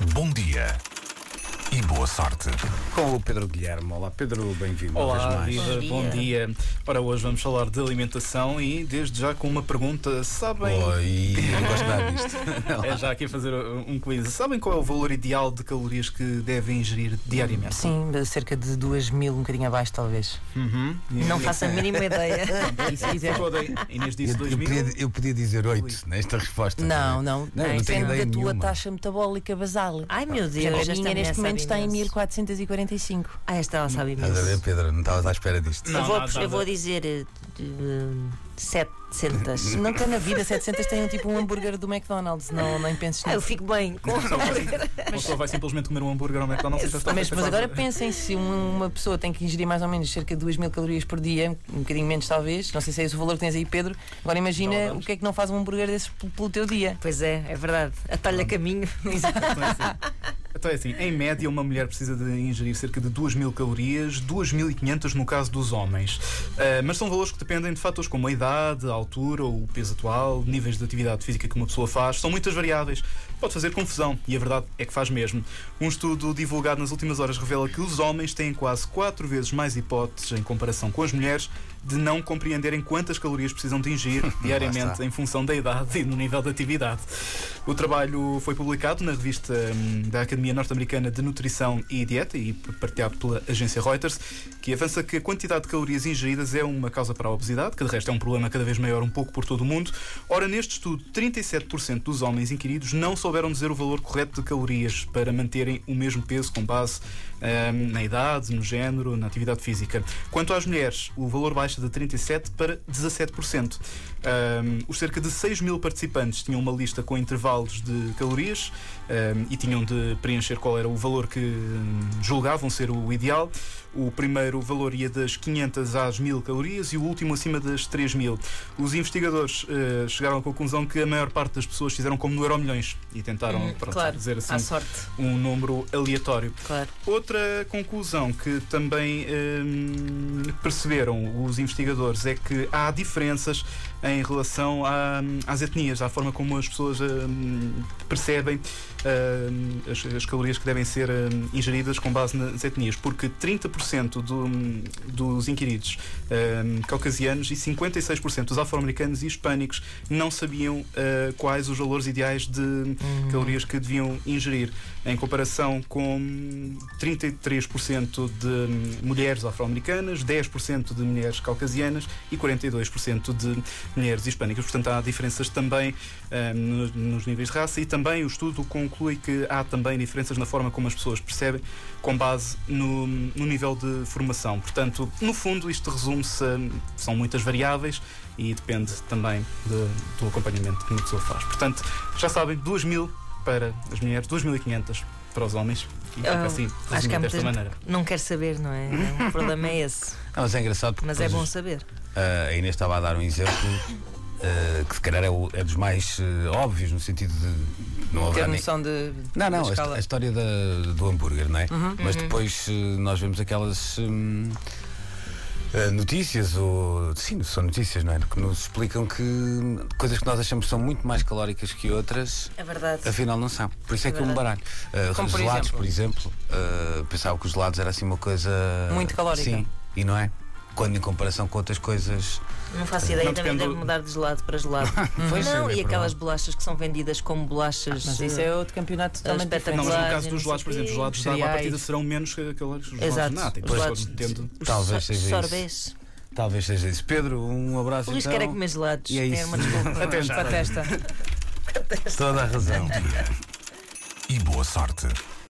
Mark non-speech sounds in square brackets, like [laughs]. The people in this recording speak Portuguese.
Bom dia e boa sorte. Com o Pedro Guilherme. Olá, Pedro, bem-vindo. Olá, viva, bom dia. Ora, hoje vamos falar de alimentação e desde já com uma pergunta. Sabem. Oi, não gosto nada disto. [laughs] É já aqui a fazer um quiz. Sabem qual é o valor ideal de calorias que devem ingerir diariamente? Sim, cerca de 2 mil, um bocadinho abaixo, talvez. Uhum. Não faço a mínima ideia. [laughs] E se quiser, pode. Inês disse Eu, 2 eu mil. podia, eu podia dizer 8 nesta resposta. Não, não. Não, eu não tenho Depende da tua nenhuma. taxa metabólica basal. Ai meu Deus, a esta minha neste momento está em imenso. 1445. Ah, esta ela sabe Estás a ver, imenso. Pedro? Não estavas à espera disto. Não, eu, vou, nada, eu vou dizer eh, 700. [laughs] Nunca na vida 700 tem um tipo um hambúrguer do McDonald's, não, nem penses Ah, eu nisso. fico bem com A pessoa vai simplesmente comer um hambúrguer ao McDonald's e já está Mas, mas agora pensem se um- uma pessoa tem que ingerir mais ou menos cerca de 2 mil calorias por dia, um bocadinho menos talvez, não sei se é esse o valor que tens aí, Pedro. Agora imagina o que é que não faz um hambúrguer desses pelo teu dia. Pois é, é verdade. Atalha caminho. Assim. [laughs] Então é assim, em média, uma mulher precisa de ingerir cerca de 2 mil calorias, 2.500 no caso dos homens. Ah, mas são valores que dependem de fatores como a idade, a altura, o peso atual, níveis de atividade física que uma pessoa faz. São muitas variáveis. Pode fazer confusão e a verdade é que faz mesmo. Um estudo divulgado nas últimas horas revela que os homens têm quase 4 vezes mais hipóteses em comparação com as mulheres de não compreenderem quantas calorias precisam de ingerir [laughs] diariamente em função da idade e no nível de atividade. O trabalho foi publicado na revista hum, da Academia Norte-Americana de Nutrição e Dieta e partilhado pela agência Reuters, que avança que a quantidade de calorias ingeridas é uma causa para a obesidade, que de resto é um problema cada vez maior um pouco por todo o mundo. Ora, neste estudo, 37% dos homens inquiridos não souberam dizer o valor correto de calorias para manterem o mesmo peso com base na idade, no género, na atividade física. Quanto às mulheres, o valor baixa de 37% para 17%. Um, os cerca de 6 mil participantes tinham uma lista com intervalos de calorias e tinham de preencher qual era o valor que hum, julgavam ser o ideal. O primeiro valor ia das 500 às 1000 calorias e o último acima das 3000. Os investigadores eh, chegaram à conclusão que a maior parte das pessoas fizeram como no Euromilhões e tentaram Hum, pronto, claro, dizer assim um número aleatório. claro. Outra conclusão que também hum, perceberam os investigadores é que há diferenças em relação à- às etnias, à forma como as pessoas hum, percebem hum, as, as calorias que devem ser hum, ingeridas com base nas etnias, porque 30% do- dos inquiridos hum, caucasianos e 56% dos afro-americanos e hispânicos não sabiam ah, quais os valores ideais de calorias que deviam ingerir, em comparação com 33% de hum, mulheres afro-americanas, 10% de mulheres caucasianas e 42% de mulheres hispânicas. Portanto, há diferenças também hum, nos, nos níveis de raça e também o estudo conclui que há também diferenças na forma como as pessoas percebem, com base no, no nível de formação. Portanto, no fundo, isto resume-se, a- são muitas variáveis e depende também de- do acompanhamento que uma pessoa faz. Portanto, já sabem, 2 mil para as mulheres, 2.500 para os homens. E fica Ah, assim, acho que resumido há desta maneira. Não quero saber, não é? O problema é esse. Não, mas é engraçado porque Mas é bom saber. ah, a Inês estava a dar um exemplo ah, que se calhar é, o- é dos mais ah, óbvios, no sentido de não Ter haverá nem- noção de. Não, não, a, a história da- do hambúrguer, não é? Uhum. Mas depois eh, nós vemos aquelas hum, eh, notícias, ou sim, são notícias, não é? Que nos explicam que coisas que nós achamos que são muito mais calóricas que outras, É verdade. afinal não são. Por isso é, É que é um baralho. Eh, Como por gelados, exemplo? por exemplo, eh, pensava que os gelados era assim uma coisa. Muito calórica. Sim, e não é? Quando em comparação com outras coisas. Não faço ideia, Não também deve do- mudar de gelado para gelado. [laughs] Pois, não, é e aquelas bolachas que são vendidas como bolachas. Mas isso é outro campeonato totalmente espetacular. Não, mas no caso dos não gelados, por exemplo, os gelados da Cereais. partida serão menos que aqueles gelados Exato. de nata. Os gelados- tendo- Talvez seja isso. Talvez seja isso. Pedro, um abraço O Luís então. quer é comer gelados. E é isso. uma desculpa. Para a testa. Toda a razão. E boa sorte.